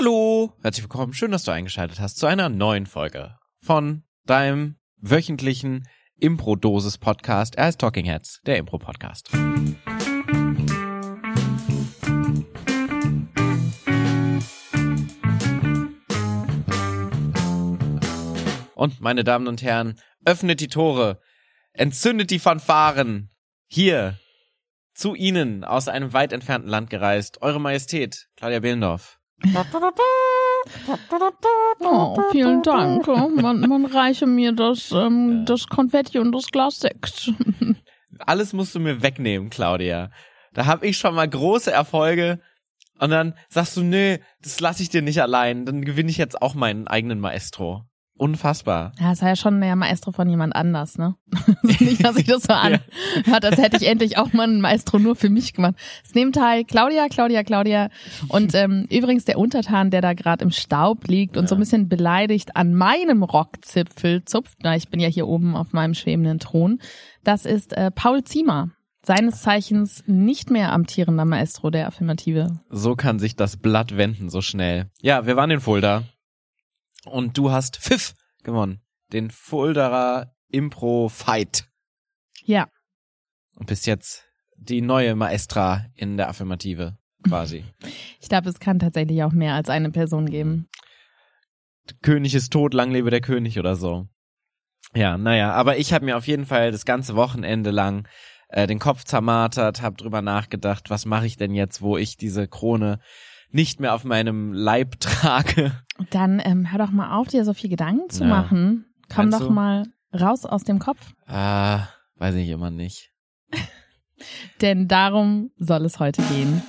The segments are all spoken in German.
Hallo, herzlich willkommen. Schön, dass du eingeschaltet hast zu einer neuen Folge von deinem wöchentlichen Impro-Dosis-Podcast. Er heißt Talking Heads, der Impro-Podcast. Und meine Damen und Herren, öffnet die Tore, entzündet die Fanfaren. Hier, zu Ihnen, aus einem weit entfernten Land gereist, Eure Majestät, Claudia Behlendorf. Oh, vielen Dank. Man, man reiche mir das, ähm, das Konfetti und das Glas Sekt. Alles musst du mir wegnehmen, Claudia. Da habe ich schon mal große Erfolge und dann sagst du, nö, das lasse ich dir nicht allein. Dann gewinne ich jetzt auch meinen eigenen Maestro. Unfassbar. Ja, es war ja schon der Maestro von jemand anders, ne? nicht, dass sich das so anhört, als hätte ich endlich auch mal einen Maestro nur für mich gemacht. Es nehmen teil Claudia, Claudia, Claudia und ähm, übrigens der Untertan, der da gerade im Staub liegt und ja. so ein bisschen beleidigt an meinem Rockzipfel zupft. Na, ich bin ja hier oben auf meinem schwebenden Thron. Das ist äh, Paul Ziemer seines Zeichens nicht mehr amtierender Maestro der Affirmative. So kann sich das Blatt wenden so schnell. Ja, wir waren in Fulda. Und du hast Pfiff gewonnen. Den Fulderer Impro Fight. Ja. Und bist jetzt die neue Maestra in der Affirmative, quasi. Ich glaube, es kann tatsächlich auch mehr als eine Person geben. König ist tot, lang lebe der König oder so. Ja, naja, aber ich habe mir auf jeden Fall das ganze Wochenende lang äh, den Kopf zermartert, habe drüber nachgedacht, was mache ich denn jetzt, wo ich diese Krone nicht mehr auf meinem Leib trage. Dann ähm, hör doch mal auf, dir so viel Gedanken zu ja. machen. Komm Meinst doch du? mal raus aus dem Kopf. Ah, weiß ich immer nicht. Denn darum soll es heute gehen.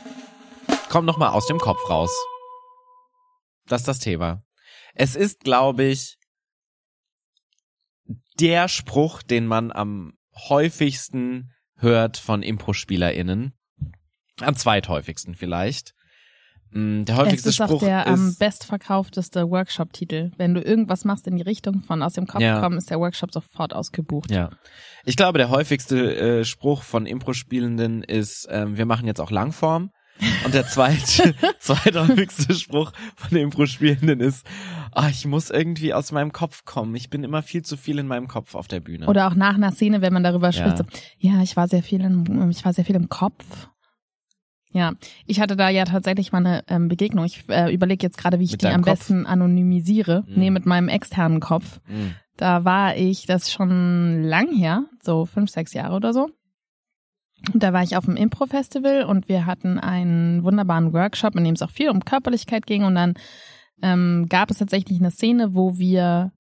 Komm doch mal aus dem Kopf raus. Das ist das Thema. Es ist, glaube ich, der Spruch, den man am häufigsten hört von Impro-SpielerInnen. Am zweithäufigsten vielleicht. Mm, der häufigste es ist Spruch auch der am bestverkaufteste Workshop-Titel. Wenn du irgendwas machst in die Richtung von aus dem Kopf ja. kommen, ist der Workshop sofort ausgebucht. Ja. Ich glaube, der häufigste äh, Spruch von Impro-Spielenden ist, ähm, wir machen jetzt auch Langform. Und der zweite, zweithäufigste Spruch von den Impro-Spielenden ist, ah, ich muss irgendwie aus meinem Kopf kommen. Ich bin immer viel zu viel in meinem Kopf auf der Bühne. Oder auch nach einer Szene, wenn man darüber spricht, ja, so, ja ich war sehr viel in, ich war sehr viel im Kopf. Ja, ich hatte da ja tatsächlich mal eine ähm, Begegnung. Ich äh, überlege jetzt gerade, wie ich mit die am Kopf? besten anonymisiere. Mhm. Nee, mit meinem externen Kopf. Mhm. Da war ich, das schon lang her, so fünf, sechs Jahre oder so. Und da war ich auf dem Impro-Festival und wir hatten einen wunderbaren Workshop, in dem es auch viel um Körperlichkeit ging. Und dann ähm, gab es tatsächlich eine Szene, wo wir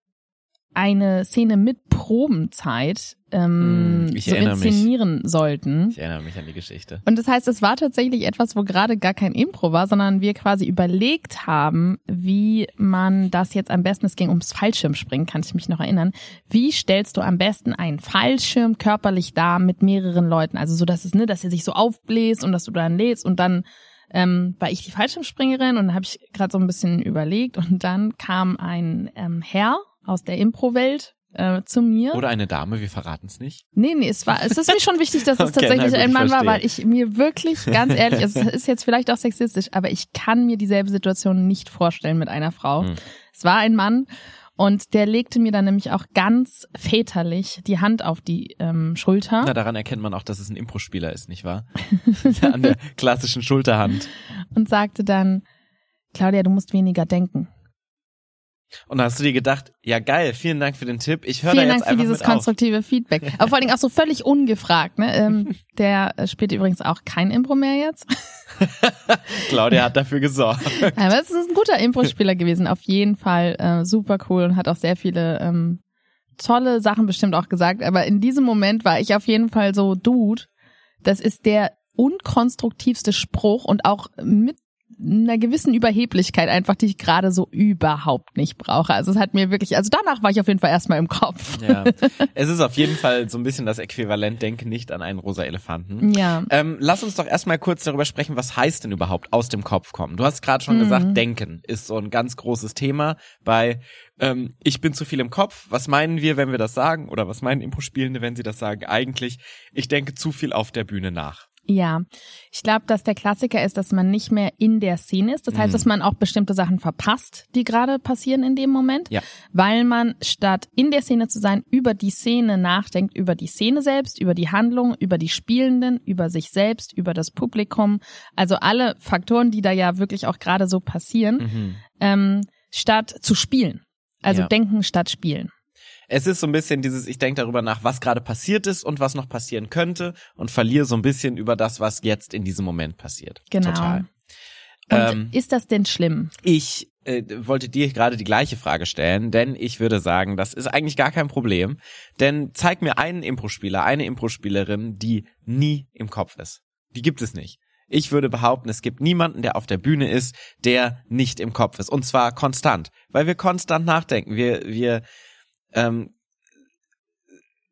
eine Szene mit Probenzeit ähm, hm, so inszenieren mich. sollten. Ich erinnere mich an die Geschichte. Und das heißt, es war tatsächlich etwas, wo gerade gar kein Impro war, sondern wir quasi überlegt haben, wie man das jetzt am besten, es ging ums Fallschirmspringen, kann ich mich noch erinnern. Wie stellst du am besten einen Fallschirm körperlich dar mit mehreren Leuten? Also so, dass es, ne, dass er sich so aufbläst und dass du dann lädst und dann ähm, war ich die Fallschirmspringerin und habe ich gerade so ein bisschen überlegt und dann kam ein ähm, Herr aus der Impro-Welt äh, zu mir. Oder eine Dame, wir verraten es nicht. Nee, nee, es war, es ist mir schon wichtig, dass es okay, tatsächlich gut, ein Mann war, weil ich mir wirklich, ganz ehrlich, es ist jetzt vielleicht auch sexistisch, aber ich kann mir dieselbe Situation nicht vorstellen mit einer Frau. Hm. Es war ein Mann und der legte mir dann nämlich auch ganz väterlich die Hand auf die ähm, Schulter. Na, daran erkennt man auch, dass es ein Impro-Spieler ist, nicht wahr? An der klassischen Schulterhand. Und sagte dann, Claudia, du musst weniger denken. Und da hast du dir gedacht, ja geil, vielen Dank für den Tipp. Ich höre da jetzt Dank für dieses konstruktive Feedback. Aber vor allen Dingen auch so völlig ungefragt. Ne? Ähm, der spielt übrigens auch kein Impro mehr jetzt. Claudia hat dafür gesorgt. Aber es ist ein guter Impro-Spieler gewesen, auf jeden Fall äh, super cool und hat auch sehr viele ähm, tolle Sachen bestimmt auch gesagt. Aber in diesem Moment war ich auf jeden Fall so, Dude, das ist der unkonstruktivste Spruch und auch mit einer gewissen Überheblichkeit einfach, die ich gerade so überhaupt nicht brauche. Also es hat mir wirklich, also danach war ich auf jeden Fall erstmal im Kopf. Ja, es ist auf jeden Fall so ein bisschen das Äquivalent, denke nicht an einen rosa Elefanten. Ja. Ähm, lass uns doch erstmal kurz darüber sprechen, was heißt denn überhaupt aus dem Kopf kommen? Du hast gerade schon mhm. gesagt, denken ist so ein ganz großes Thema bei ähm, ich bin zu viel im Kopf. Was meinen wir, wenn wir das sagen? Oder was meinen Impro-Spielende, wenn sie das sagen? Eigentlich, ich denke zu viel auf der Bühne nach. Ja, ich glaube, dass der Klassiker ist, dass man nicht mehr in der Szene ist. Das heißt, mhm. dass man auch bestimmte Sachen verpasst, die gerade passieren in dem Moment, ja. weil man statt in der Szene zu sein, über die Szene nachdenkt, über die Szene selbst, über die Handlung, über die Spielenden, über sich selbst, über das Publikum. Also alle Faktoren, die da ja wirklich auch gerade so passieren, mhm. ähm, statt zu spielen. Also ja. denken statt spielen es ist so ein bisschen dieses, ich denke darüber nach, was gerade passiert ist und was noch passieren könnte und verliere so ein bisschen über das, was jetzt in diesem Moment passiert. Genau. Total. Ähm, ist das denn schlimm? Ich äh, wollte dir gerade die gleiche Frage stellen, denn ich würde sagen, das ist eigentlich gar kein Problem. Denn zeig mir einen Impro-Spieler, eine Impro-Spielerin, die nie im Kopf ist. Die gibt es nicht. Ich würde behaupten, es gibt niemanden, der auf der Bühne ist, der nicht im Kopf ist. Und zwar konstant. Weil wir konstant nachdenken. Wir, wir ähm,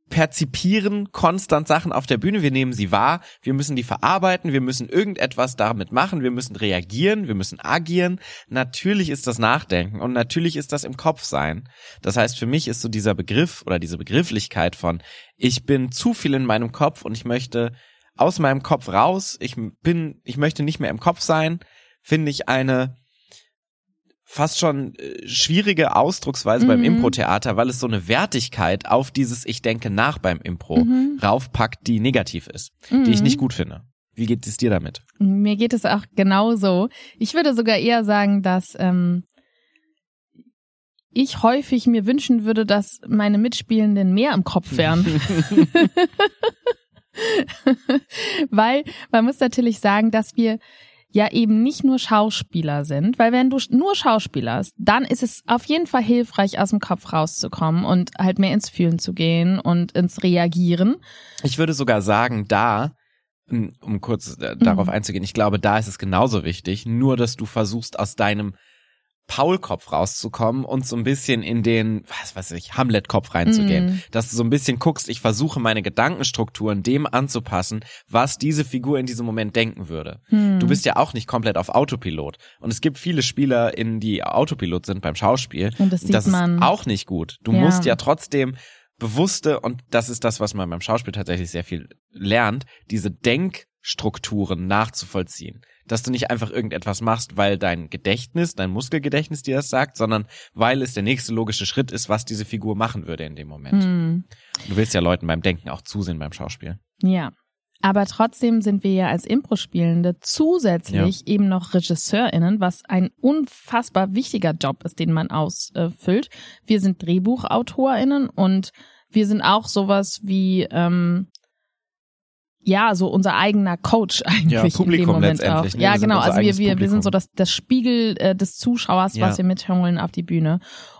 perzipieren konstant Sachen auf der Bühne, wir nehmen sie wahr, wir müssen die verarbeiten, wir müssen irgendetwas damit machen, wir müssen reagieren, wir müssen agieren. Natürlich ist das Nachdenken und natürlich ist das im Kopf sein. Das heißt, für mich ist so dieser Begriff oder diese Begrifflichkeit von ich bin zu viel in meinem Kopf und ich möchte aus meinem Kopf raus, ich bin, ich möchte nicht mehr im Kopf sein, finde ich eine fast schon äh, schwierige Ausdrucksweise mhm. beim Impro-Theater, weil es so eine Wertigkeit auf dieses Ich denke nach beim Impro mhm. raufpackt, die negativ ist, mhm. die ich nicht mhm. gut finde. Wie geht es dir damit? Mir geht es auch genauso. Ich würde sogar eher sagen, dass ähm, ich häufig mir wünschen würde, dass meine Mitspielenden mehr im Kopf wären. Weil man muss natürlich sagen, dass wir ja eben nicht nur Schauspieler sind, weil wenn du nur Schauspieler hast, dann ist es auf jeden Fall hilfreich, aus dem Kopf rauszukommen und halt mehr ins Fühlen zu gehen und ins Reagieren. Ich würde sogar sagen, da, um kurz äh, darauf mhm. einzugehen, ich glaube, da ist es genauso wichtig, nur dass du versuchst, aus deinem Paul-Kopf rauszukommen und so ein bisschen in den, was weiß ich, Hamlet-Kopf reinzugehen. Mm. Dass du so ein bisschen guckst, ich versuche meine Gedankenstrukturen dem anzupassen, was diese Figur in diesem Moment denken würde. Mm. Du bist ja auch nicht komplett auf Autopilot. Und es gibt viele Spieler, in die Autopilot sind beim Schauspiel. Und das, sieht das man. ist auch nicht gut. Du ja. musst ja trotzdem bewusste, und das ist das, was man beim Schauspiel tatsächlich sehr viel lernt, diese Denkstrukturen nachzuvollziehen dass du nicht einfach irgendetwas machst, weil dein Gedächtnis, dein Muskelgedächtnis dir das sagt, sondern weil es der nächste logische Schritt ist, was diese Figur machen würde in dem Moment. Hm. Du willst ja Leuten beim Denken auch zusehen beim Schauspiel. Ja. Aber trotzdem sind wir ja als Impro-Spielende zusätzlich ja. eben noch RegisseurInnen, was ein unfassbar wichtiger Job ist, den man ausfüllt. Wir sind DrehbuchautorInnen und wir sind auch sowas wie ähm, ja, so unser eigener Coach eigentlich ja, Publikum in dem Moment auch. Ne? Ja, genau. Also wir, wir, wir sind so das, das Spiegel äh, des Zuschauers, ja. was wir mitholen auf die Bühne.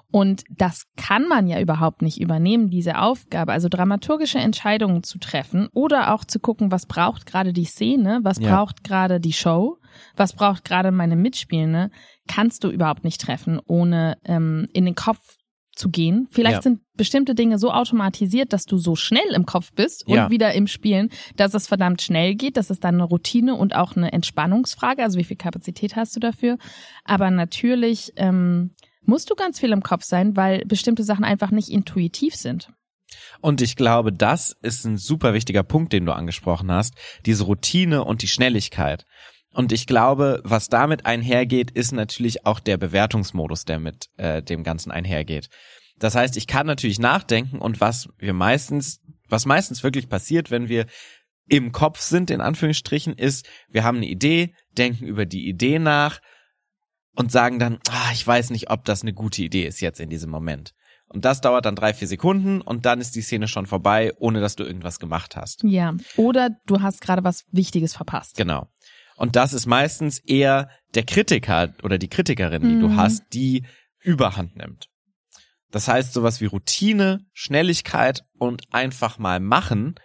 Und das kann man ja überhaupt nicht übernehmen, diese Aufgabe, also dramaturgische Entscheidungen zu treffen oder auch zu gucken, was braucht gerade die Szene, was ja. braucht gerade die Show, was braucht gerade meine Mitspielende, kannst du überhaupt nicht treffen, ohne ähm, in den Kopf zu gehen. Vielleicht ja. sind bestimmte Dinge so automatisiert, dass du so schnell im Kopf bist und ja. wieder im Spielen, dass es verdammt schnell geht. Das ist dann eine Routine und auch eine Entspannungsfrage. Also wie viel Kapazität hast du dafür? Aber natürlich ähm, musst du ganz viel im Kopf sein, weil bestimmte Sachen einfach nicht intuitiv sind. Und ich glaube, das ist ein super wichtiger Punkt, den du angesprochen hast. Diese Routine und die Schnelligkeit. Und ich glaube, was damit einhergeht, ist natürlich auch der Bewertungsmodus, der mit äh, dem Ganzen einhergeht. Das heißt, ich kann natürlich nachdenken und was wir meistens, was meistens wirklich passiert, wenn wir im Kopf sind, in Anführungsstrichen, ist, wir haben eine Idee, denken über die Idee nach und sagen dann, ah, ich weiß nicht, ob das eine gute Idee ist jetzt in diesem Moment. Und das dauert dann drei, vier Sekunden und dann ist die Szene schon vorbei, ohne dass du irgendwas gemacht hast. Ja. Oder du hast gerade was Wichtiges verpasst. Genau. Und das ist meistens eher der Kritiker oder die Kritikerin, die mhm. du hast, die Überhand nimmt. Das heißt, sowas wie Routine, Schnelligkeit und einfach mal machen,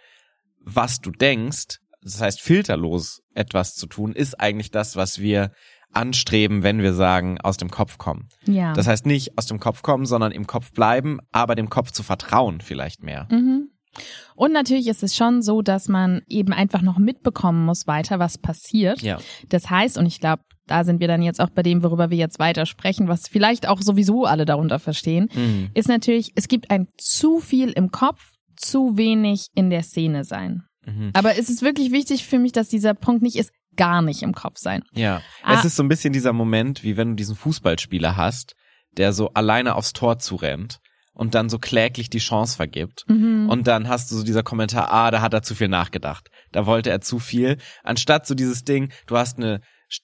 was du denkst, das heißt filterlos etwas zu tun, ist eigentlich das, was wir anstreben, wenn wir sagen, aus dem Kopf kommen. Ja. Das heißt nicht aus dem Kopf kommen, sondern im Kopf bleiben, aber dem Kopf zu vertrauen vielleicht mehr. Mhm. Und natürlich ist es schon so, dass man eben einfach noch mitbekommen muss weiter, was passiert. Ja. Das heißt, und ich glaube, da sind wir dann jetzt auch bei dem, worüber wir jetzt weiter sprechen, was vielleicht auch sowieso alle darunter verstehen, mhm. ist natürlich, es gibt ein zu viel im Kopf, zu wenig in der Szene sein. Mhm. Aber es ist wirklich wichtig für mich, dass dieser Punkt nicht ist, gar nicht im Kopf sein. Ja. Ah. Es ist so ein bisschen dieser Moment, wie wenn du diesen Fußballspieler hast, der so alleine aufs Tor zurennt und dann so kläglich die Chance vergibt. Mhm. Und dann hast du so dieser Kommentar, ah, da hat er zu viel nachgedacht. Da wollte er zu viel. Anstatt so dieses Ding, du hast eine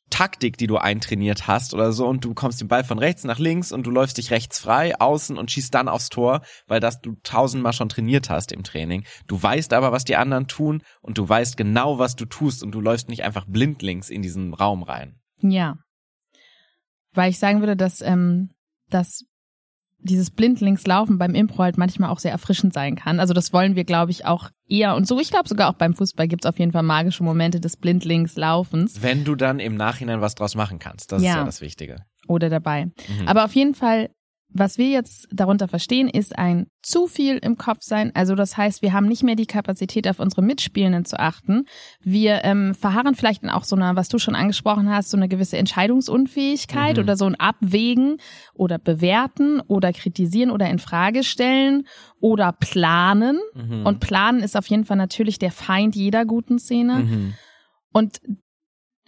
Taktik, die du eintrainiert hast oder so und du kommst den Ball von rechts nach links und du läufst dich rechts frei außen und schießt dann aufs Tor, weil das du tausendmal schon trainiert hast im Training. Du weißt aber, was die anderen tun und du weißt genau, was du tust und du läufst nicht einfach blindlings in diesen Raum rein. Ja. Weil ich sagen würde, dass, ähm, dass dieses Blindlingslaufen beim Impro halt manchmal auch sehr erfrischend sein kann. Also das wollen wir, glaube ich, auch eher und so. Ich glaube sogar auch beim Fußball gibt es auf jeden Fall magische Momente des Blindlingslaufens. Wenn du dann im Nachhinein was draus machen kannst, das ja. ist ja das Wichtige. Oder dabei. Mhm. Aber auf jeden Fall was wir jetzt darunter verstehen, ist ein zu viel im Kopf sein. Also das heißt, wir haben nicht mehr die Kapazität, auf unsere Mitspielenden zu achten. Wir ähm, verharren vielleicht in auch so einer, was du schon angesprochen hast, so eine gewisse Entscheidungsunfähigkeit mhm. oder so ein Abwägen oder bewerten oder kritisieren oder in Frage stellen oder planen. Mhm. Und planen ist auf jeden Fall natürlich der Feind jeder guten Szene. Mhm. Und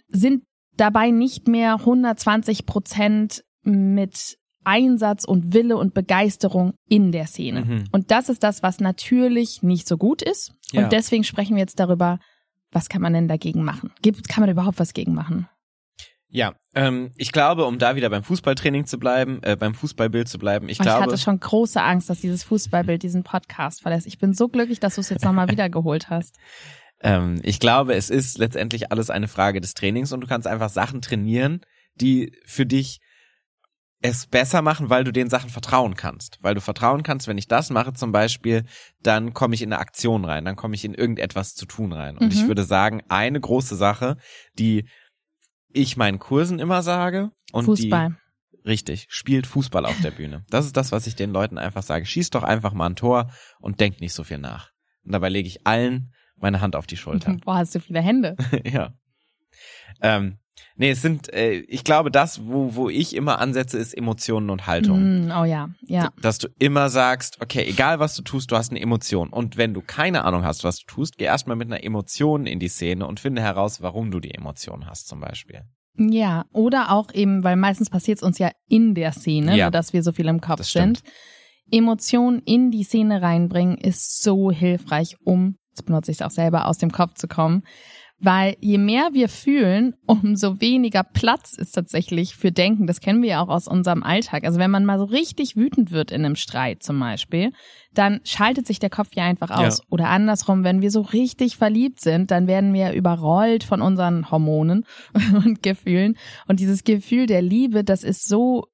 sind dabei nicht mehr 120 Prozent mit Einsatz und Wille und Begeisterung in der Szene. Mhm. Und das ist das, was natürlich nicht so gut ist. Ja. Und deswegen sprechen wir jetzt darüber, was kann man denn dagegen machen? Gibt, kann man überhaupt was gegen machen? Ja, ähm, ich glaube, um da wieder beim Fußballtraining zu bleiben, äh, beim Fußballbild zu bleiben, ich oh, glaube. Ich hatte schon große Angst, dass dieses Fußballbild diesen Podcast verlässt. Ich bin so glücklich, dass du es jetzt nochmal wiedergeholt hast. Ähm, ich glaube, es ist letztendlich alles eine Frage des Trainings und du kannst einfach Sachen trainieren, die für dich es besser machen, weil du den Sachen vertrauen kannst. Weil du vertrauen kannst, wenn ich das mache zum Beispiel, dann komme ich in eine Aktion rein, dann komme ich in irgendetwas zu tun rein. Und mhm. ich würde sagen, eine große Sache, die ich meinen Kursen immer sage und Fußball. die richtig, spielt Fußball auf der Bühne. Das ist das, was ich den Leuten einfach sage. Schieß doch einfach mal ein Tor und denk nicht so viel nach. Und dabei lege ich allen meine Hand auf die Schulter. Boah, hast du viele Hände. ja. Ähm, Nee, es sind, äh, ich glaube, das, wo, wo ich immer ansetze, ist Emotionen und Haltung. Mm, oh ja, ja. Dass du immer sagst, okay, egal was du tust, du hast eine Emotion. Und wenn du keine Ahnung hast, was du tust, geh erstmal mit einer Emotion in die Szene und finde heraus, warum du die Emotion hast, zum Beispiel. Ja, oder auch eben, weil meistens passiert es uns ja in der Szene, ja, dass wir so viel im Kopf sind. Emotionen in die Szene reinbringen ist so hilfreich, um, das benutze ich es auch selber, aus dem Kopf zu kommen. Weil je mehr wir fühlen, umso weniger Platz ist tatsächlich für Denken. Das kennen wir ja auch aus unserem Alltag. Also wenn man mal so richtig wütend wird in einem Streit zum Beispiel, dann schaltet sich der Kopf ja einfach aus. Ja. Oder andersrum, wenn wir so richtig verliebt sind, dann werden wir überrollt von unseren Hormonen und Gefühlen. Und dieses Gefühl der Liebe, das ist so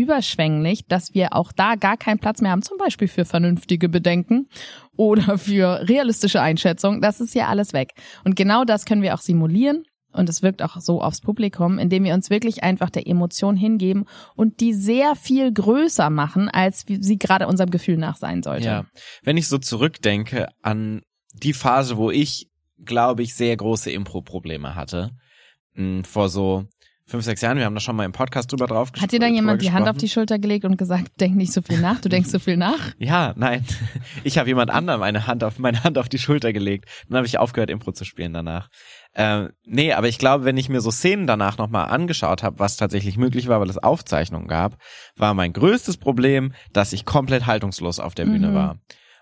überschwänglich, dass wir auch da gar keinen Platz mehr haben, zum Beispiel für vernünftige Bedenken oder für realistische Einschätzung. Das ist ja alles weg. Und genau das können wir auch simulieren. Und es wirkt auch so aufs Publikum, indem wir uns wirklich einfach der Emotion hingeben und die sehr viel größer machen, als sie gerade unserem Gefühl nach sein sollte. Ja. Wenn ich so zurückdenke an die Phase, wo ich, glaube ich, sehr große Impro-Probleme hatte, hm, vor so fünf, sechs Jahren. Wir haben da schon mal im Podcast drüber drauf gesprochen. Hat dir dann jemand die Hand auf die Schulter gelegt und gesagt, denk nicht so viel nach, du denkst so viel nach? ja, nein. Ich habe jemand anderem eine Hand auf meine Hand auf die Schulter gelegt. Dann habe ich aufgehört, Impro zu spielen danach. Ähm, nee, aber ich glaube, wenn ich mir so Szenen danach nochmal angeschaut habe, was tatsächlich möglich war, weil es Aufzeichnungen gab, war mein größtes Problem, dass ich komplett haltungslos auf der Bühne mhm. war.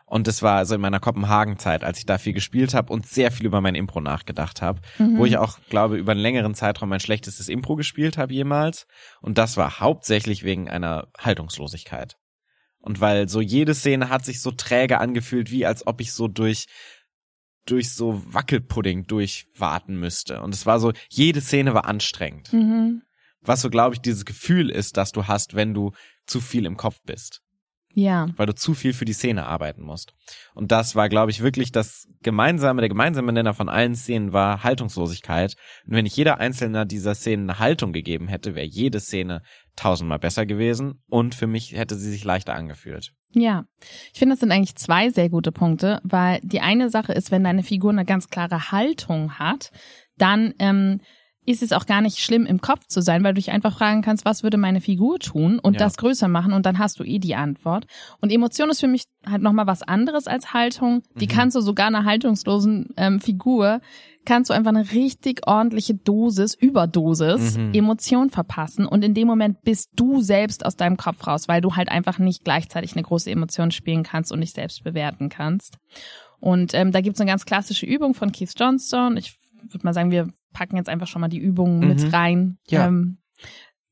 Und das war also in meiner Kopenhagen-Zeit, als ich da viel gespielt habe und sehr viel über mein Impro nachgedacht habe, mhm. wo ich auch, glaube, über einen längeren Zeitraum mein schlechtestes Impro gespielt habe jemals. Und das war hauptsächlich wegen einer Haltungslosigkeit. Und weil so jede Szene hat sich so träge angefühlt, wie als ob ich so durch durch so Wackelpudding durchwarten müsste. Und es war so, jede Szene war anstrengend. Mhm. Was so, glaube ich, dieses Gefühl ist, dass du hast, wenn du zu viel im Kopf bist. Ja. Weil du zu viel für die Szene arbeiten musst. Und das war, glaube ich, wirklich das gemeinsame, der gemeinsame Nenner von allen Szenen war Haltungslosigkeit. Und wenn ich jeder einzelne dieser Szenen eine Haltung gegeben hätte, wäre jede Szene tausendmal besser gewesen und für mich hätte sie sich leichter angefühlt. Ja, ich finde, das sind eigentlich zwei sehr gute Punkte, weil die eine Sache ist, wenn deine Figur eine ganz klare Haltung hat, dann ähm, ist es auch gar nicht schlimm, im Kopf zu sein, weil du dich einfach fragen kannst, was würde meine Figur tun und ja. das größer machen und dann hast du eh die Antwort. Und Emotion ist für mich halt nochmal was anderes als Haltung. Die mhm. kannst du sogar einer haltungslosen ähm, Figur, kannst du einfach eine richtig ordentliche Dosis, Überdosis, mhm. Emotion verpassen und in dem Moment bist du selbst aus deinem Kopf raus, weil du halt einfach nicht gleichzeitig eine große Emotion spielen kannst und dich selbst bewerten kannst. Und ähm, da gibt's eine ganz klassische Übung von Keith Johnstone. Ich würde mal sagen, wir packen jetzt einfach schon mal die Übungen mhm. mit rein. Ja. Ähm,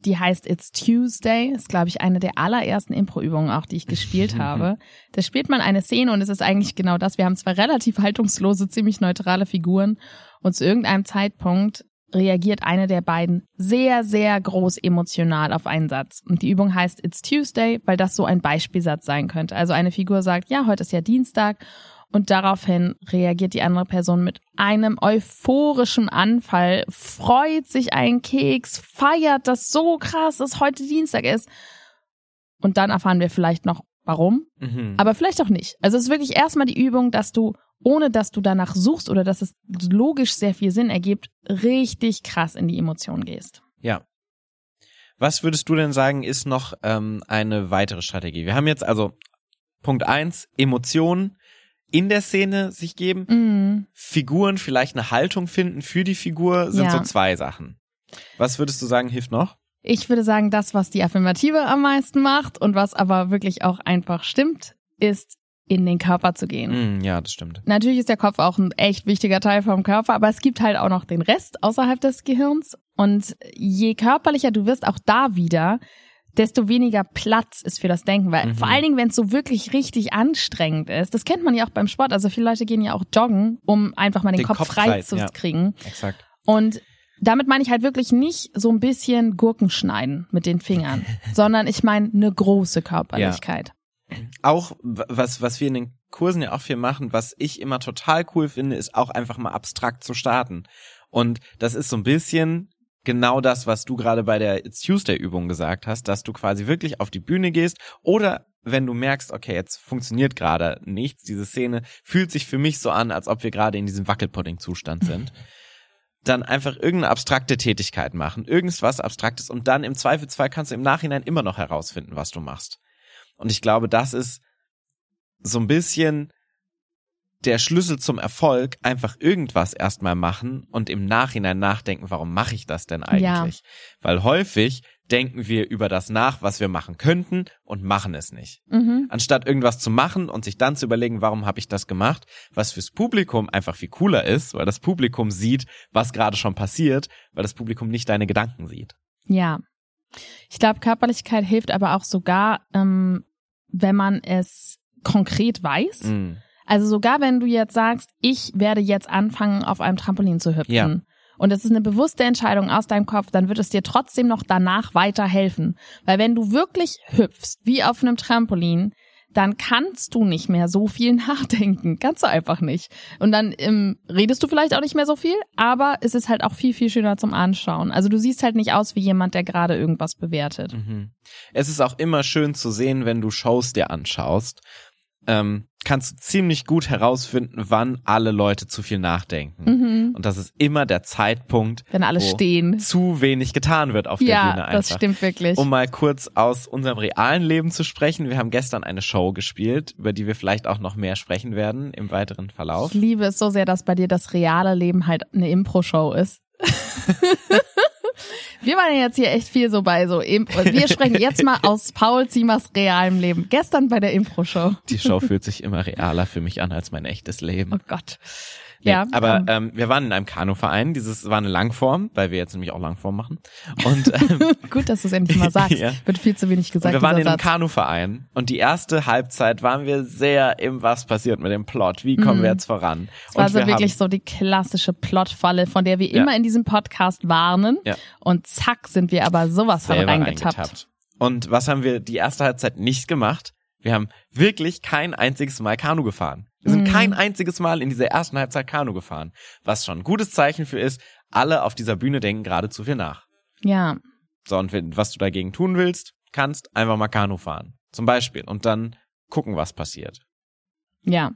die heißt It's Tuesday. Ist, glaube ich, eine der allerersten Impro-Übungen auch, die ich gespielt mhm. habe. Da spielt man eine Szene und es ist eigentlich genau das. Wir haben zwei relativ haltungslose, ziemlich neutrale Figuren und zu irgendeinem Zeitpunkt reagiert eine der beiden sehr, sehr groß emotional auf einen Satz. Und die Übung heißt It's Tuesday, weil das so ein Beispielsatz sein könnte. Also eine Figur sagt, ja, heute ist ja Dienstag und daraufhin reagiert die andere Person mit einem euphorischen Anfall, freut sich einen Keks, feiert das so krass, dass heute Dienstag ist. Und dann erfahren wir vielleicht noch, warum, mhm. aber vielleicht auch nicht. Also es ist wirklich erstmal die Übung, dass du, ohne dass du danach suchst oder dass es logisch sehr viel Sinn ergibt, richtig krass in die Emotion gehst. Ja. Was würdest du denn sagen, ist noch ähm, eine weitere Strategie? Wir haben jetzt also Punkt eins Emotionen in der Szene sich geben. Mhm. Figuren vielleicht eine Haltung finden für die Figur sind ja. so zwei Sachen. Was würdest du sagen, hilft noch? Ich würde sagen, das, was die Affirmative am meisten macht und was aber wirklich auch einfach stimmt, ist in den Körper zu gehen. Mm, ja, das stimmt. Natürlich ist der Kopf auch ein echt wichtiger Teil vom Körper, aber es gibt halt auch noch den Rest außerhalb des Gehirns. Und je körperlicher du wirst, auch da wieder, desto weniger Platz ist für das Denken. Weil mhm. vor allen Dingen, wenn es so wirklich richtig anstrengend ist, das kennt man ja auch beim Sport. Also viele Leute gehen ja auch joggen, um einfach mal den, den Kopf, Kopf, frei, frei zu ja. kriegen. Exakt. Und damit meine ich halt wirklich nicht so ein bisschen Gurken schneiden mit den Fingern, sondern ich meine eine große Körperlichkeit. Ja. Auch was, was wir in den Kursen ja auch viel machen, was ich immer total cool finde, ist auch einfach mal abstrakt zu starten. Und das ist so ein bisschen genau das, was du gerade bei der It's Tuesday Übung gesagt hast, dass du quasi wirklich auf die Bühne gehst oder wenn du merkst, okay, jetzt funktioniert gerade nichts, diese Szene fühlt sich für mich so an, als ob wir gerade in diesem Wackelpudding-Zustand sind, dann einfach irgendeine abstrakte Tätigkeit machen, irgendwas Abstraktes und dann im Zweifelsfall kannst du im Nachhinein immer noch herausfinden, was du machst. Und ich glaube, das ist so ein bisschen der Schlüssel zum Erfolg einfach irgendwas erstmal machen und im Nachhinein nachdenken, warum mache ich das denn eigentlich? Ja. Weil häufig denken wir über das nach, was wir machen könnten und machen es nicht. Mhm. Anstatt irgendwas zu machen und sich dann zu überlegen, warum habe ich das gemacht, was fürs Publikum einfach viel cooler ist, weil das Publikum sieht, was gerade schon passiert, weil das Publikum nicht deine Gedanken sieht. Ja. Ich glaube, Körperlichkeit hilft aber auch sogar, ähm, wenn man es konkret weiß. Mhm. Also sogar wenn du jetzt sagst, ich werde jetzt anfangen, auf einem Trampolin zu hüpfen. Ja. Und es ist eine bewusste Entscheidung aus deinem Kopf, dann wird es dir trotzdem noch danach weiterhelfen. Weil wenn du wirklich hüpfst, wie auf einem Trampolin, dann kannst du nicht mehr so viel nachdenken. Kannst du einfach nicht. Und dann ähm, redest du vielleicht auch nicht mehr so viel, aber es ist halt auch viel, viel schöner zum Anschauen. Also du siehst halt nicht aus wie jemand, der gerade irgendwas bewertet. Mhm. Es ist auch immer schön zu sehen, wenn du Shows dir anschaust ähm, kannst du ziemlich gut herausfinden, wann alle Leute zu viel nachdenken. Mhm. Und das ist immer der Zeitpunkt, wenn alle stehen, zu wenig getan wird auf der ja, Bühne. Ja, das stimmt wirklich. Um mal kurz aus unserem realen Leben zu sprechen: Wir haben gestern eine Show gespielt, über die wir vielleicht auch noch mehr sprechen werden im weiteren Verlauf. Ich liebe es so sehr, dass bei dir das reale Leben halt eine Impro-Show ist. Wir waren ja jetzt hier echt viel so bei so Impro. Wir sprechen jetzt mal aus Paul Ziemers realem Leben. Gestern bei der Impro-Show. Die Show fühlt sich immer realer für mich an als mein echtes Leben. Oh Gott. Nee, ja, aber ähm, ähm, wir waren in einem Kanuverein. Dieses war eine Langform, weil wir jetzt nämlich auch Langform machen. Und ähm, gut, dass du es endlich mal sagst. ja. Wird viel zu wenig gesagt. Und wir waren in einem Kanuverein und die erste Halbzeit waren wir sehr im Was passiert mit dem Plot. Wie kommen mhm. wir jetzt voran? Es war so wirklich so die klassische Plotfalle, von der wir ja. immer in diesem Podcast warnen. Ja. Und zack sind wir aber sowas von reingetappt. reingetappt. Und was haben wir die erste Halbzeit nicht gemacht? Wir haben wirklich kein einziges Mal Kanu gefahren. Wir sind mhm. kein einziges Mal in dieser ersten Halbzeit Kanu gefahren. Was schon ein gutes Zeichen für ist, alle auf dieser Bühne denken gerade zu viel nach. Ja. So, und was du dagegen tun willst, kannst einfach mal Kanu fahren. Zum Beispiel. Und dann gucken, was passiert. Ja.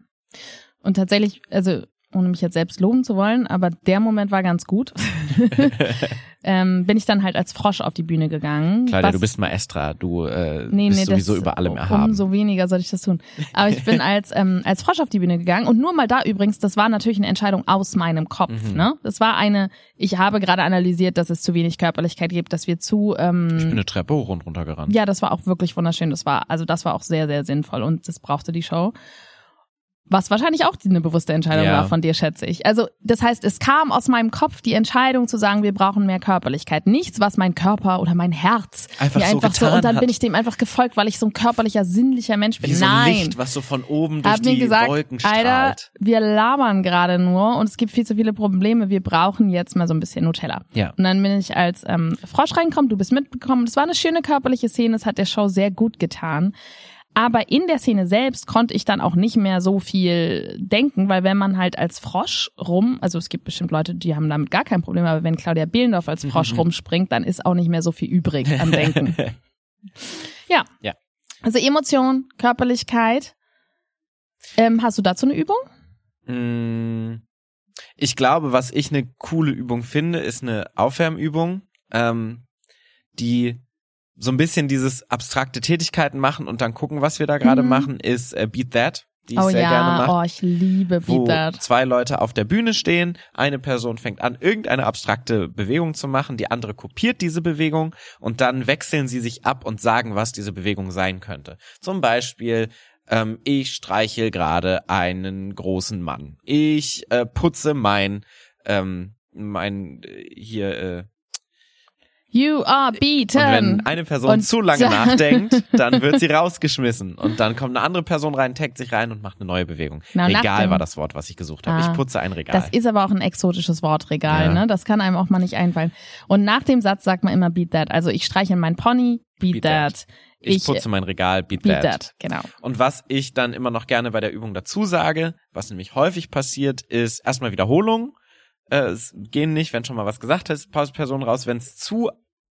Und tatsächlich, also ohne mich jetzt selbst loben zu wollen, aber der Moment war ganz gut. ähm, bin ich dann halt als Frosch auf die Bühne gegangen. Claudia, du bist Maestra, du äh, nee, bist nee, sowieso über allem erhaben. Umso weniger soll ich das tun. Aber ich bin als ähm, als Frosch auf die Bühne gegangen und nur mal da übrigens, das war natürlich eine Entscheidung aus meinem Kopf. Mhm. Ne, das war eine. Ich habe gerade analysiert, dass es zu wenig Körperlichkeit gibt, dass wir zu. Ähm, ich bin eine Treppe hoch und runter gerannt. Ja, das war auch wirklich wunderschön. Das war also das war auch sehr sehr sinnvoll und das brauchte die Show. Was wahrscheinlich auch eine bewusste Entscheidung ja. war von dir, schätze ich. Also, das heißt, es kam aus meinem Kopf die Entscheidung zu sagen, wir brauchen mehr Körperlichkeit. Nichts, was mein Körper oder mein Herz einfach, mir so einfach so und dann hat. bin ich dem einfach gefolgt, weil ich so ein körperlicher, sinnlicher Mensch bin. Wie so Nein. Licht, was so von oben durch Hab die mir gesagt, Wolken strahlt. Alter, wir labern gerade nur und es gibt viel zu viele Probleme. Wir brauchen jetzt mal so ein bisschen Nutella. Ja. Und dann bin ich als ähm, Frosch reingekommen, du bist mitbekommen. Es war eine schöne körperliche Szene, es hat der Show sehr gut getan. Aber in der Szene selbst konnte ich dann auch nicht mehr so viel denken, weil wenn man halt als Frosch rum, also es gibt bestimmt Leute, die haben damit gar kein Problem, aber wenn Claudia Behlendorf als Frosch mhm. rumspringt, dann ist auch nicht mehr so viel übrig am Denken. ja. ja. Also Emotion, Körperlichkeit. Ähm, hast du dazu eine Übung? Mm, ich glaube, was ich eine coole Übung finde, ist eine Aufwärmübung, ähm, die so ein bisschen dieses abstrakte Tätigkeiten machen und dann gucken, was wir da gerade mhm. machen, ist äh, Beat That. Die ich oh sehr ja, gerne mache, oh, ich liebe Beat wo That. zwei Leute auf der Bühne stehen, eine Person fängt an, irgendeine abstrakte Bewegung zu machen, die andere kopiert diese Bewegung und dann wechseln sie sich ab und sagen, was diese Bewegung sein könnte. Zum Beispiel, ähm, ich streichel gerade einen großen Mann. Ich äh, putze mein, ähm, mein äh, hier, äh, You are beaten. Und wenn eine Person und zu lange nachdenkt, dann wird sie rausgeschmissen. Und dann kommt eine andere Person rein, taggt sich rein und macht eine neue Bewegung. Na, Regal war das Wort, was ich gesucht habe. Ah, ich putze ein Regal. Das ist aber auch ein exotisches Wort, Regal. Ja. Ne? Das kann einem auch mal nicht einfallen. Und nach dem Satz sagt man immer beat that. Also ich streiche mein Pony, beat, beat that. that. Ich, ich, putze mein Regal, beat, beat that. that. Genau. Und was ich dann immer noch gerne bei der Übung dazu sage, was nämlich häufig passiert, ist erstmal Wiederholung äh, es gehen nicht, wenn schon mal was gesagt hast, Person raus, wenn es zu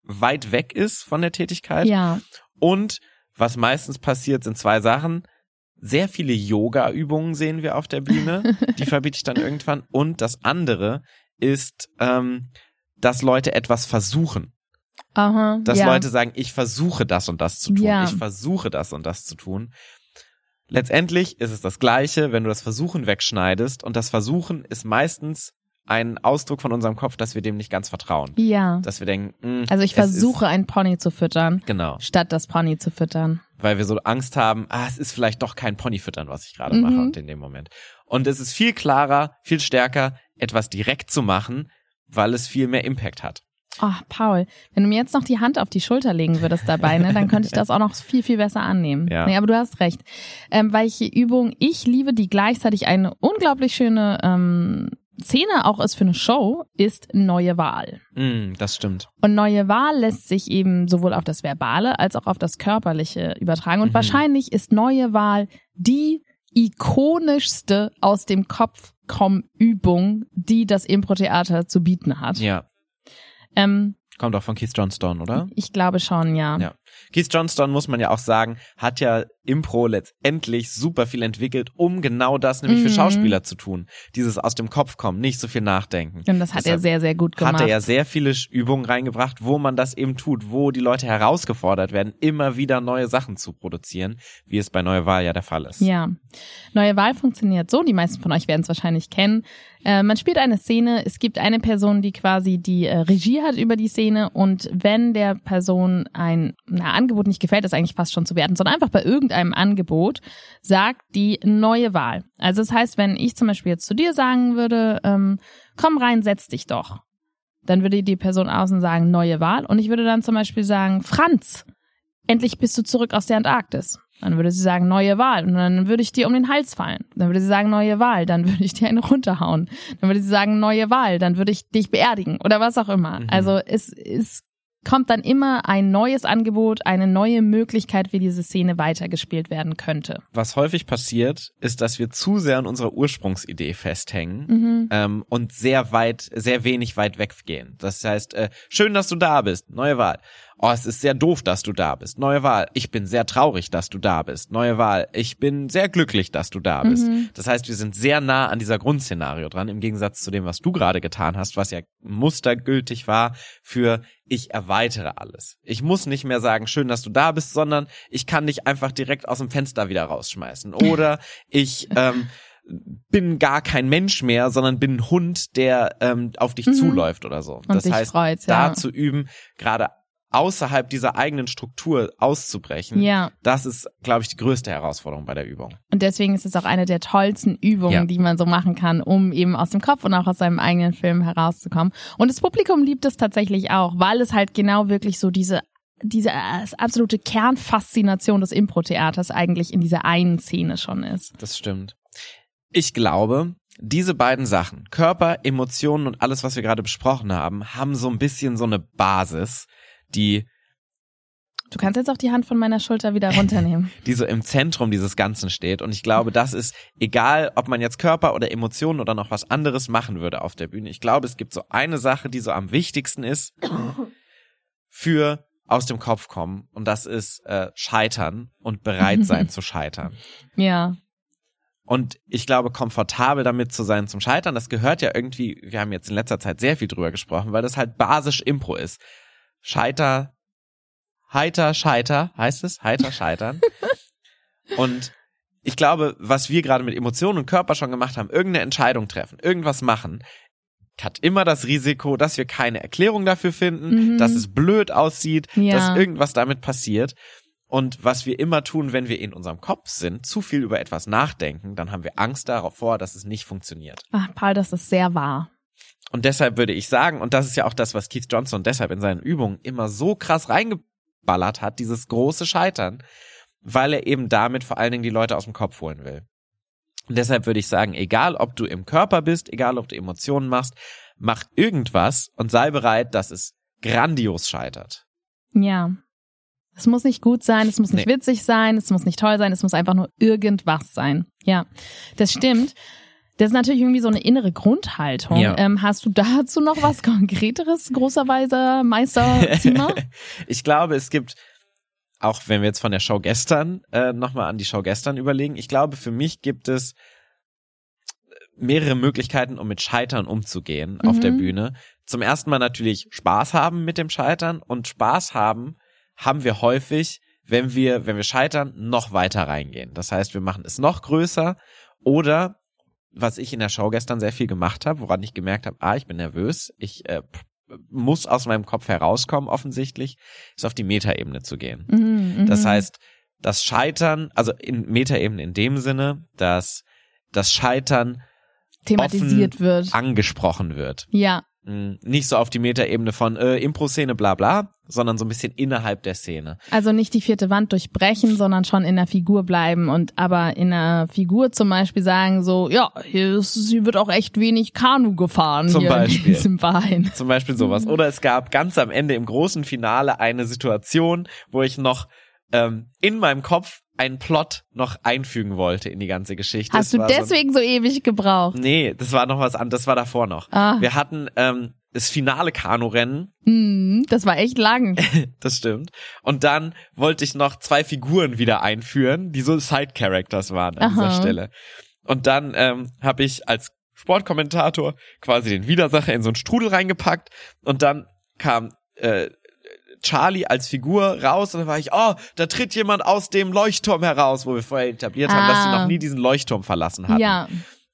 weit weg ist von der Tätigkeit. Ja. Und was meistens passiert, sind zwei Sachen. Sehr viele Yoga-Übungen sehen wir auf der Bühne. Die verbiete ich dann irgendwann. Und das andere ist, ähm, dass Leute etwas versuchen. Aha, dass ja. Leute sagen, ich versuche das und das zu tun. Ja. Ich versuche das und das zu tun. Letztendlich ist es das Gleiche, wenn du das Versuchen wegschneidest. Und das Versuchen ist meistens ein Ausdruck von unserem Kopf, dass wir dem nicht ganz vertrauen. Ja. Dass wir denken, mh, hm, also ich versuche ein Pony zu füttern. Genau. Statt das Pony zu füttern. Weil wir so Angst haben, ah, es ist vielleicht doch kein Pony füttern, was ich gerade mhm. mache und in dem Moment. Und es ist viel klarer, viel stärker, etwas direkt zu machen, weil es viel mehr Impact hat. Oh, Paul, wenn du mir jetzt noch die Hand auf die Schulter legen würdest dabei, ne, dann könnte ich das auch noch viel, viel besser annehmen. Ja. Nee, aber du hast recht. Ähm, welche Übung ich liebe, die gleichzeitig eine unglaublich schöne ähm, Szene auch ist für eine Show, ist neue Wahl. Mm, das stimmt. Und neue Wahl lässt sich eben sowohl auf das Verbale als auch auf das Körperliche übertragen. Und mhm. wahrscheinlich ist neue Wahl die ikonischste aus dem Kopf komm Übung, die das Impro-Theater zu bieten hat. Ja. Ähm, Kommt auch von Keith Johnstone, oder? Ich glaube schon, ja. Ja. Keith Johnstone, muss man ja auch sagen, hat ja Impro letztendlich super viel entwickelt, um genau das nämlich mhm. für Schauspieler zu tun. Dieses aus dem Kopf kommen, nicht so viel nachdenken. Und das hat Deshalb er sehr, sehr gut gemacht. Hat er ja sehr viele Übungen reingebracht, wo man das eben tut, wo die Leute herausgefordert werden, immer wieder neue Sachen zu produzieren, wie es bei Neue Wahl ja der Fall ist. Ja. Neue Wahl funktioniert so, die meisten von euch werden es wahrscheinlich kennen. Äh, man spielt eine Szene, es gibt eine Person, die quasi die äh, Regie hat über die Szene und wenn der Person ein na, Angebot nicht gefällt, ist eigentlich fast schon zu werten, sondern einfach bei irgendeinem Angebot sagt die neue Wahl. Also das heißt, wenn ich zum Beispiel jetzt zu dir sagen würde, ähm, komm rein, setz dich doch, dann würde die Person außen sagen, neue Wahl und ich würde dann zum Beispiel sagen, Franz, endlich bist du zurück aus der Antarktis. Dann würde sie sagen, neue Wahl. Und dann würde ich dir um den Hals fallen. Dann würde sie sagen, neue Wahl. Dann würde ich dir eine runterhauen. Dann würde sie sagen, neue Wahl. Dann würde ich dich beerdigen oder was auch immer. Mhm. Also es, es kommt dann immer ein neues Angebot, eine neue Möglichkeit, wie diese Szene weitergespielt werden könnte. Was häufig passiert, ist, dass wir zu sehr an unserer Ursprungsidee festhängen mhm. ähm, und sehr weit, sehr wenig weit weggehen. Das heißt, äh, schön, dass du da bist, neue Wahl. Oh, es ist sehr doof, dass du da bist. Neue Wahl. Ich bin sehr traurig, dass du da bist. Neue Wahl. Ich bin sehr glücklich, dass du da bist. Mhm. Das heißt, wir sind sehr nah an dieser Grundszenario dran, im Gegensatz zu dem, was du gerade getan hast, was ja mustergültig war für ich erweitere alles. Ich muss nicht mehr sagen, schön, dass du da bist, sondern ich kann dich einfach direkt aus dem Fenster wieder rausschmeißen. Oder ich ähm, bin gar kein Mensch mehr, sondern bin ein Hund, der ähm, auf dich mhm. zuläuft oder so. Und das heißt, freut, ja. da zu üben, gerade außerhalb dieser eigenen Struktur auszubrechen, ja. das ist, glaube ich, die größte Herausforderung bei der Übung. Und deswegen ist es auch eine der tollsten Übungen, ja. die man so machen kann, um eben aus dem Kopf und auch aus seinem eigenen Film herauszukommen. Und das Publikum liebt es tatsächlich auch, weil es halt genau wirklich so diese diese absolute Kernfaszination des Impro-Theaters eigentlich in dieser einen Szene schon ist. Das stimmt. Ich glaube, diese beiden Sachen, Körper, Emotionen und alles, was wir gerade besprochen haben, haben so ein bisschen so eine Basis, die Du kannst jetzt auch die Hand von meiner Schulter wieder runternehmen. die so im Zentrum dieses Ganzen steht. Und ich glaube, das ist egal, ob man jetzt Körper oder Emotionen oder noch was anderes machen würde auf der Bühne. Ich glaube, es gibt so eine Sache, die so am wichtigsten ist für aus dem Kopf kommen. Und das ist äh, Scheitern und bereit sein zu scheitern. Ja. Und ich glaube, komfortabel damit zu sein zum Scheitern, das gehört ja irgendwie, wir haben jetzt in letzter Zeit sehr viel drüber gesprochen, weil das halt basisch Impro ist. Scheiter, heiter, scheiter, heißt es? Heiter, scheitern. und ich glaube, was wir gerade mit Emotionen und Körper schon gemacht haben, irgendeine Entscheidung treffen, irgendwas machen, hat immer das Risiko, dass wir keine Erklärung dafür finden, mhm. dass es blöd aussieht, ja. dass irgendwas damit passiert. Und was wir immer tun, wenn wir in unserem Kopf sind, zu viel über etwas nachdenken, dann haben wir Angst darauf vor, dass es nicht funktioniert. Ach, Paul, das ist sehr wahr. Und deshalb würde ich sagen, und das ist ja auch das, was Keith Johnson deshalb in seinen Übungen immer so krass reingeballert hat, dieses große Scheitern, weil er eben damit vor allen Dingen die Leute aus dem Kopf holen will. Und deshalb würde ich sagen, egal ob du im Körper bist, egal ob du Emotionen machst, mach irgendwas und sei bereit, dass es grandios scheitert. Ja. Es muss nicht gut sein, es muss nicht nee. witzig sein, es muss nicht toll sein, es muss einfach nur irgendwas sein. Ja, das stimmt. Das ist natürlich irgendwie so eine innere Grundhaltung. Ja. Ähm, hast du dazu noch was Konkreteres, großerweise Meister Zimmer? ich glaube, es gibt, auch wenn wir jetzt von der Show gestern äh, nochmal an die Show gestern überlegen, ich glaube, für mich gibt es mehrere Möglichkeiten, um mit Scheitern umzugehen mhm. auf der mhm. Bühne. Zum ersten Mal natürlich Spaß haben mit dem Scheitern und Spaß haben haben wir häufig, wenn wir, wenn wir scheitern, noch weiter reingehen. Das heißt, wir machen es noch größer oder was ich in der Show gestern sehr viel gemacht habe, woran ich gemerkt habe, ah, ich bin nervös, ich äh, muss aus meinem Kopf herauskommen, offensichtlich, ist auf die Metaebene zu gehen. Mhm, das mhm. heißt, das Scheitern, also in Metaebene in dem Sinne, dass das Scheitern thematisiert wird, angesprochen wird. Ja. Mm, nicht so auf die Metaebene von äh, Impro-Szene, bla bla, sondern so ein bisschen innerhalb der Szene. Also nicht die vierte Wand durchbrechen, sondern schon in der Figur bleiben und aber in der Figur zum Beispiel sagen so, ja, hier, ist, hier wird auch echt wenig Kanu gefahren zum hier Beispiel. in diesem Verein. Zum Beispiel sowas. Oder es gab ganz am Ende im großen Finale eine Situation, wo ich noch ähm, in meinem Kopf einen Plot noch einfügen wollte in die ganze Geschichte. Hast das du deswegen so, so, ewig gebraucht? Nee, das war noch was anderes, das war davor noch. Ah. Wir hatten ähm, das finale Kanu-Rennen. Mm, das war echt lang. das stimmt. Und dann wollte ich noch zwei Figuren wieder einführen, die so Side-Characters waren an Aha. dieser Stelle. Und dann ähm, habe ich als Sportkommentator quasi den Widersacher in so einen Strudel reingepackt und dann kam äh, Charlie als Figur raus und dann war ich, oh, da tritt jemand aus dem Leuchtturm heraus, wo wir vorher etabliert haben, dass sie noch ah. nie diesen Leuchtturm verlassen hatten. Ja.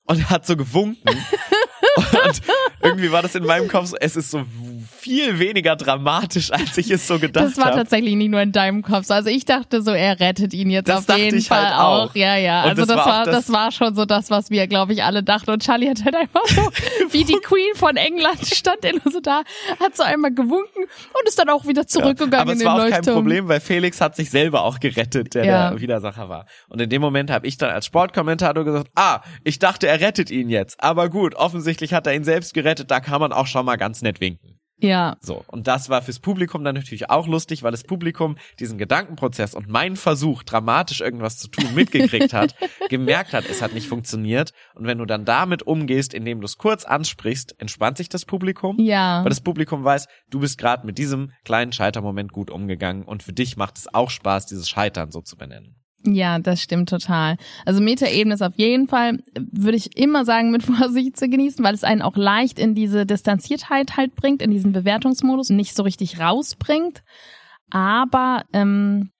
Und hat so gewunken. und irgendwie war das in meinem Kopf so, es ist so viel weniger dramatisch, als ich es so gedacht habe. Das war hab. tatsächlich nicht nur in deinem Kopf. Also ich dachte so, er rettet ihn jetzt das auf jeden Fall halt auch. auch. Ja, ja. Und also das, das war, das, das, war schon so das, was wir, glaube ich, alle dachten. Und Charlie hat halt einfach so, wie die Queen von England stand er so da, hat so einmal gewunken und ist dann auch wieder zurückgegangen ja, aber in den Leuchtturm. Aber es war auch kein Problem, weil Felix hat sich selber auch gerettet, der ja. der Widersacher war. Und in dem Moment habe ich dann als Sportkommentator gesagt, ah, ich dachte, er rettet ihn jetzt. Aber gut, offensichtlich hat er ihn selbst gerettet, da kann man auch schon mal ganz nett winken. Ja. So. Und das war fürs Publikum dann natürlich auch lustig, weil das Publikum diesen Gedankenprozess und meinen Versuch, dramatisch irgendwas zu tun, mitgekriegt hat, gemerkt hat, es hat nicht funktioniert. Und wenn du dann damit umgehst, indem du es kurz ansprichst, entspannt sich das Publikum. Ja. Weil das Publikum weiß, du bist gerade mit diesem kleinen Scheitermoment gut umgegangen und für dich macht es auch Spaß, dieses Scheitern so zu benennen. Ja, das stimmt total. Also Metaebene ist auf jeden Fall, würde ich immer sagen, mit Vorsicht zu genießen, weil es einen auch leicht in diese Distanziertheit halt bringt, in diesen Bewertungsmodus, nicht so richtig rausbringt. Aber ähm,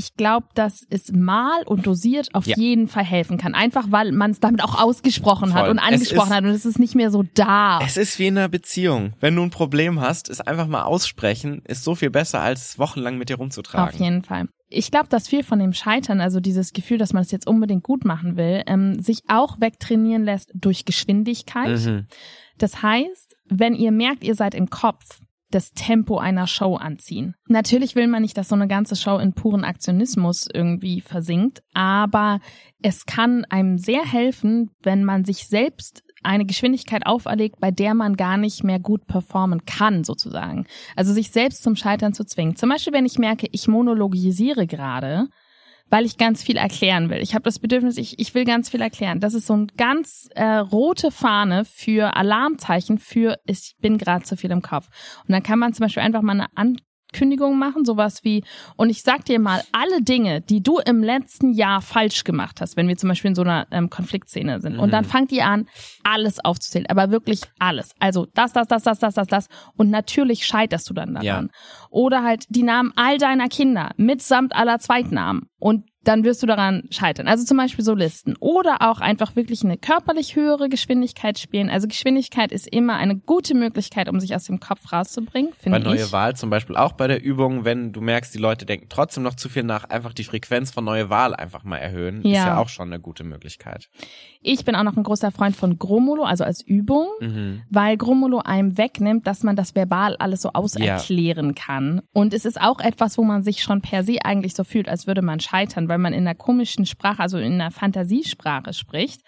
ich glaube, dass es mal und dosiert auf ja. jeden Fall helfen kann. Einfach weil man es damit auch ausgesprochen Voll. hat und angesprochen ist, hat und es ist nicht mehr so da. Es ist wie in einer Beziehung. Wenn du ein Problem hast, es einfach mal aussprechen, ist so viel besser, als wochenlang mit dir rumzutragen. Auf jeden Fall ich glaube, dass viel von dem Scheitern, also dieses Gefühl, dass man es jetzt unbedingt gut machen will, ähm, sich auch wegtrainieren lässt durch Geschwindigkeit. Mhm. Das heißt, wenn ihr merkt, ihr seid im Kopf, das Tempo einer Show anziehen. Natürlich will man nicht, dass so eine ganze Show in puren Aktionismus irgendwie versinkt, aber es kann einem sehr helfen, wenn man sich selbst eine Geschwindigkeit auferlegt, bei der man gar nicht mehr gut performen kann, sozusagen. Also sich selbst zum Scheitern zu zwingen. Zum Beispiel, wenn ich merke, ich monologisiere gerade, weil ich ganz viel erklären will. Ich habe das Bedürfnis, ich, ich will ganz viel erklären. Das ist so ein ganz äh, rote Fahne für Alarmzeichen für ich bin gerade zu viel im Kopf. Und dann kann man zum Beispiel einfach mal eine An Kündigung machen, sowas wie, und ich sag dir mal alle Dinge, die du im letzten Jahr falsch gemacht hast, wenn wir zum Beispiel in so einer ähm, Konfliktszene sind. Mhm. Und dann mhm. fangt ihr an, alles aufzuzählen, aber wirklich alles. Also das, das, das, das, das, das, das. Und natürlich scheiterst du dann daran. Ja. Oder halt die Namen all deiner Kinder mitsamt aller Zweitnamen. Und dann wirst du daran scheitern. Also zum Beispiel so Listen. Oder auch einfach wirklich eine körperlich höhere Geschwindigkeit spielen. Also Geschwindigkeit ist immer eine gute Möglichkeit, um sich aus dem Kopf rauszubringen, finde ich. Bei neue Wahl zum Beispiel auch bei der Übung, wenn du merkst, die Leute denken trotzdem noch zu viel nach, einfach die Frequenz von neue Wahl einfach mal erhöhen, ja. ist ja auch schon eine gute Möglichkeit. Ich bin auch noch ein großer Freund von Gromolo, also als Übung, mhm. weil Gromolo einem wegnimmt, dass man das verbal alles so auserklären ja. kann. Und es ist auch etwas, wo man sich schon per se eigentlich so fühlt, als würde man scheitern, weil man in einer komischen Sprache, also in einer Fantasiesprache spricht.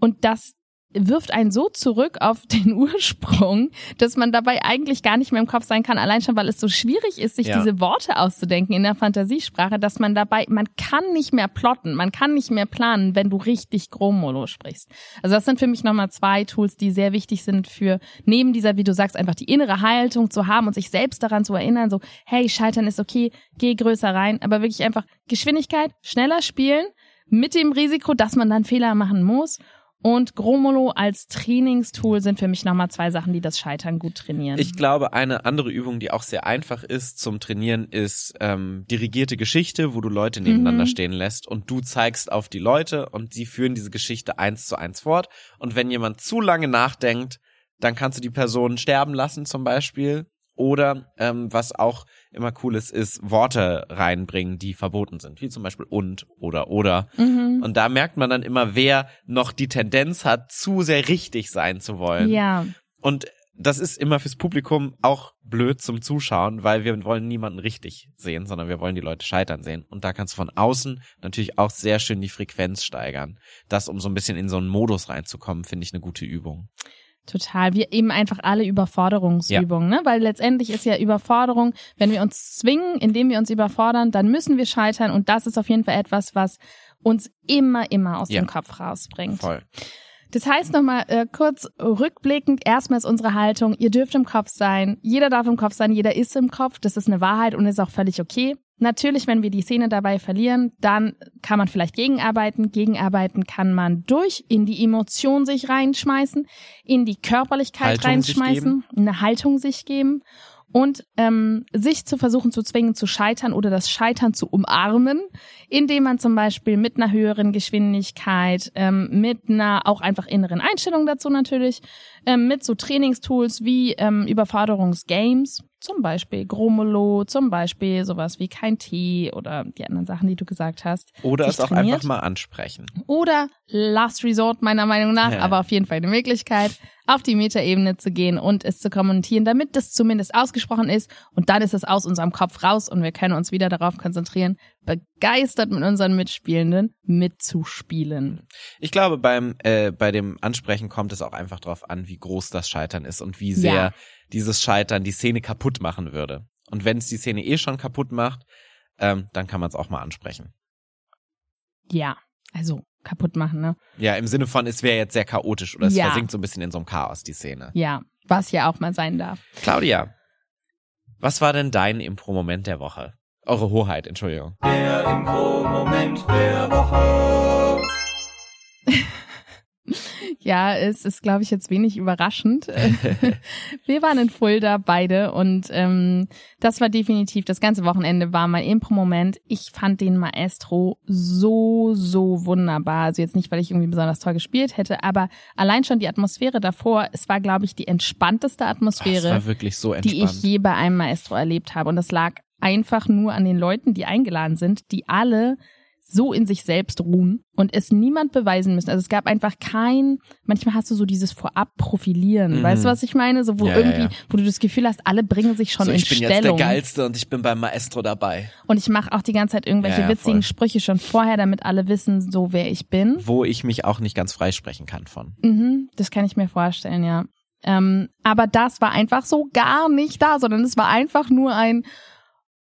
Und das wirft einen so zurück auf den Ursprung, dass man dabei eigentlich gar nicht mehr im Kopf sein kann, allein schon, weil es so schwierig ist, sich ja. diese Worte auszudenken in der Fantasiesprache, dass man dabei, man kann nicht mehr plotten, man kann nicht mehr planen, wenn du richtig Gromolo sprichst. Also das sind für mich nochmal zwei Tools, die sehr wichtig sind für, neben dieser, wie du sagst, einfach die innere Haltung zu haben und sich selbst daran zu erinnern, so, hey, Scheitern ist okay, geh größer rein, aber wirklich einfach Geschwindigkeit, schneller spielen, mit dem Risiko, dass man dann Fehler machen muss und Gromolo als Trainingstool sind für mich nochmal zwei Sachen, die das Scheitern gut trainieren. Ich glaube, eine andere Übung, die auch sehr einfach ist zum Trainieren, ist ähm, dirigierte Geschichte, wo du Leute nebeneinander mhm. stehen lässt und du zeigst auf die Leute und sie führen diese Geschichte eins zu eins fort. Und wenn jemand zu lange nachdenkt, dann kannst du die Person sterben lassen zum Beispiel oder ähm, was auch immer cool ist, ist Worte reinbringen, die verboten sind, wie zum Beispiel und oder oder. Mhm. Und da merkt man dann immer, wer noch die Tendenz hat, zu sehr richtig sein zu wollen. Ja. Und das ist immer fürs Publikum auch blöd zum Zuschauen, weil wir wollen niemanden richtig sehen, sondern wir wollen die Leute scheitern sehen. Und da kannst du von außen natürlich auch sehr schön die Frequenz steigern. Das, um so ein bisschen in so einen Modus reinzukommen, finde ich eine gute Übung. Total. Wir eben einfach alle Überforderungsübungen, ja. ne? Weil letztendlich ist ja Überforderung, wenn wir uns zwingen, indem wir uns überfordern, dann müssen wir scheitern und das ist auf jeden Fall etwas, was uns immer, immer aus ja. dem Kopf rausbringt. Voll. Das heißt nochmal äh, kurz rückblickend, erstmal ist unsere Haltung, ihr dürft im Kopf sein, jeder darf im Kopf sein, jeder ist im Kopf, das ist eine Wahrheit und ist auch völlig okay. Natürlich, wenn wir die Szene dabei verlieren, dann kann man vielleicht gegenarbeiten. Gegenarbeiten kann man durch in die Emotion sich reinschmeißen, in die Körperlichkeit Haltung reinschmeißen, eine Haltung sich geben und ähm, sich zu versuchen zu zwingen zu scheitern oder das Scheitern zu umarmen, indem man zum Beispiel mit einer höheren Geschwindigkeit, ähm, mit einer auch einfach inneren Einstellung dazu natürlich, ähm, mit so Trainingstools wie ähm, Überforderungsgames, zum Beispiel Gromolo, zum Beispiel sowas wie kein Tee oder die anderen Sachen, die du gesagt hast. Oder es auch einfach mal ansprechen. Oder Last Resort meiner Meinung nach, ja. aber auf jeden Fall eine Möglichkeit. auf die Metaebene zu gehen und es zu kommentieren, damit das zumindest ausgesprochen ist und dann ist es aus unserem Kopf raus und wir können uns wieder darauf konzentrieren, begeistert mit unseren Mitspielenden mitzuspielen. Ich glaube, beim äh, bei dem Ansprechen kommt es auch einfach darauf an, wie groß das Scheitern ist und wie sehr ja. Dieses Scheitern die Szene kaputt machen würde. Und wenn es die Szene eh schon kaputt macht, ähm, dann kann man es auch mal ansprechen. Ja, also kaputt machen, ne? Ja, im Sinne von, es wäre jetzt sehr chaotisch oder es ja. versinkt so ein bisschen in so einem Chaos, die Szene. Ja, was ja auch mal sein darf. Claudia, was war denn dein Impro-Moment der Woche? Eure Hoheit, Entschuldigung. Der Impro-Moment der Woche. Ja, es ist, glaube ich, jetzt wenig überraschend. wir waren in Fulda beide und ähm, das war definitiv, das ganze Wochenende war mein Impro-Moment. Ich fand den Maestro so, so wunderbar. Also jetzt nicht, weil ich irgendwie besonders toll gespielt hätte, aber allein schon die Atmosphäre davor, es war, glaube ich, die entspannteste Atmosphäre, so die ich je bei einem Maestro erlebt habe. Und das lag einfach nur an den Leuten, die eingeladen sind, die alle so in sich selbst ruhen und es niemand beweisen müssen. Also es gab einfach kein, manchmal hast du so dieses Vorab-Profilieren. Mhm. Weißt du, was ich meine? So, wo ja, irgendwie, ja. wo du das Gefühl hast, alle bringen sich schon so, in Stellung. Ich bin jetzt der Geilste und ich bin beim Maestro dabei. Und ich mache auch die ganze Zeit irgendwelche ja, witzigen voll. Sprüche schon vorher, damit alle wissen, so wer ich bin. Wo ich mich auch nicht ganz freisprechen kann von. Mhm, das kann ich mir vorstellen, ja. Ähm, aber das war einfach so gar nicht da, sondern es war einfach nur ein,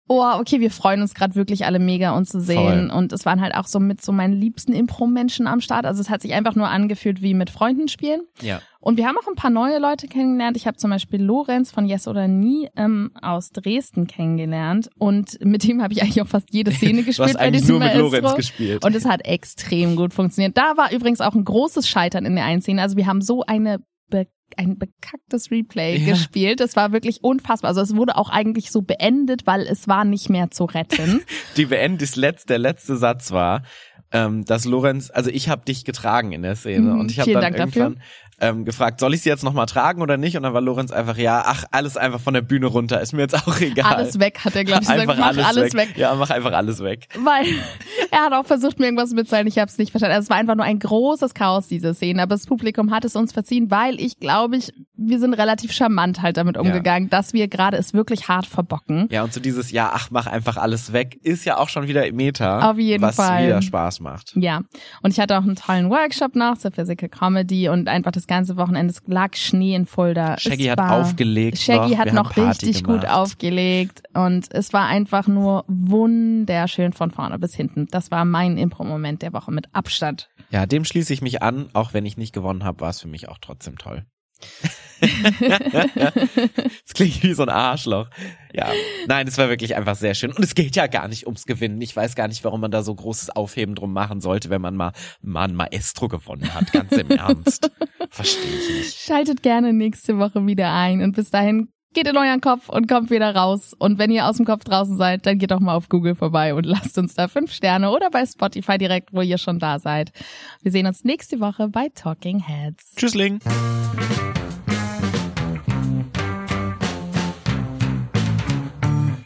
oh, okay, wir freuen uns gerade wirklich alle mega, uns zu sehen. Voll. Und es waren halt auch so mit so meinen liebsten Impro-Menschen am Start. Also es hat sich einfach nur angefühlt wie mit Freunden spielen. Ja. Und wir haben auch ein paar neue Leute kennengelernt. Ich habe zum Beispiel Lorenz von Yes oder Nie ähm, aus Dresden kennengelernt. Und mit dem habe ich eigentlich auch fast jede Szene gespielt. du hast eigentlich nur mit Lorenz gespielt. Und es hat extrem gut funktioniert. Da war übrigens auch ein großes Scheitern in der einen Szene. Also wir haben so eine ein bekacktes Replay ja. gespielt. Das war wirklich unfassbar. Also es wurde auch eigentlich so beendet, weil es war nicht mehr zu retten. Die Beend, das letzte, der letzte Satz war, ähm, dass Lorenz, also ich habe dich getragen in der Szene mhm, und ich habe dann Dank irgendwann, dafür ähm, gefragt, soll ich sie jetzt nochmal tragen oder nicht? Und dann war Lorenz einfach, ja, ach, alles einfach von der Bühne runter, ist mir jetzt auch egal. Alles weg, hat er, glaube ich, gesagt. Einfach alles, alles weg. weg. Ja, mach einfach alles weg. Weil er hat auch versucht, mir irgendwas mitzuteilen, ich habe es nicht verstanden. Also es war einfach nur ein großes Chaos, diese Szene. Aber das Publikum hat es uns verziehen, weil ich glaube ich, wir sind relativ charmant halt damit umgegangen, ja. dass wir gerade es wirklich hart verbocken. Ja, und so dieses, ja, ach, mach einfach alles weg, ist ja auch schon wieder im Meta. Auf jeden was Fall. Was wieder Spaß macht. Ja. Und ich hatte auch einen tollen Workshop nach zur Physical Comedy und einfach das ganze Wochenende lag Schnee in Fulda. Shaggy hat aufgelegt. Shaggy noch. hat noch richtig gemacht. gut aufgelegt und es war einfach nur wunderschön von vorne bis hinten. Das war mein Impro-Moment der Woche mit Abstand. Ja, dem schließe ich mich an. Auch wenn ich nicht gewonnen habe, war es für mich auch trotzdem toll. Das klingt wie so ein Arschloch. Ja, nein, es war wirklich einfach sehr schön. Und es geht ja gar nicht ums Gewinnen. Ich weiß gar nicht, warum man da so großes Aufheben drum machen sollte, wenn man mal, mal ein Maestro gewonnen hat. Ganz im Ernst. Verstehe ich nicht. Schaltet gerne nächste Woche wieder ein. Und bis dahin geht in euren Kopf und kommt wieder raus. Und wenn ihr aus dem Kopf draußen seid, dann geht doch mal auf Google vorbei und lasst uns da fünf Sterne oder bei Spotify direkt, wo ihr schon da seid. Wir sehen uns nächste Woche bei Talking Heads. Tschüssling.